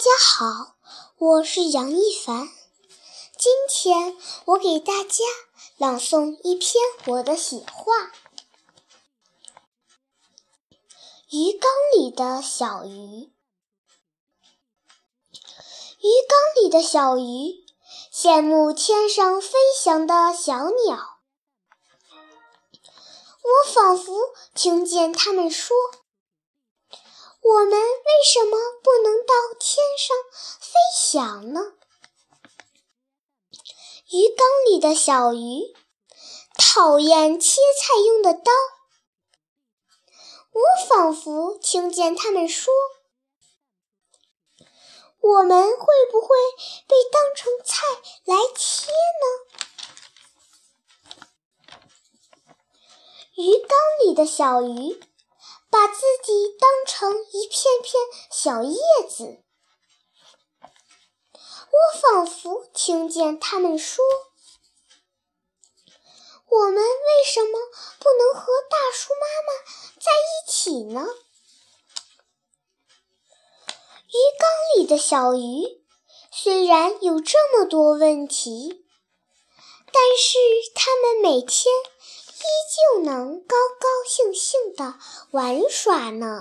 大家好，我是杨一凡。今天我给大家朗诵一篇我的写话：《鱼缸里的小鱼》。鱼缸里的小鱼羡慕天上飞翔的小鸟，我仿佛听见它们说。我们为什么想呢？鱼缸里的小鱼讨厌切菜用的刀，我仿佛听见他们说：“我们会不会被当成菜来切呢？”鱼缸里的小鱼。把自己当成一片片小叶子，仿佛听见他们说：“我们为什么不能和大树妈妈在一起呢？”鱼缸里的小鱼虽然有这么多问题，但是它们每天。依旧能高高兴兴地玩耍呢。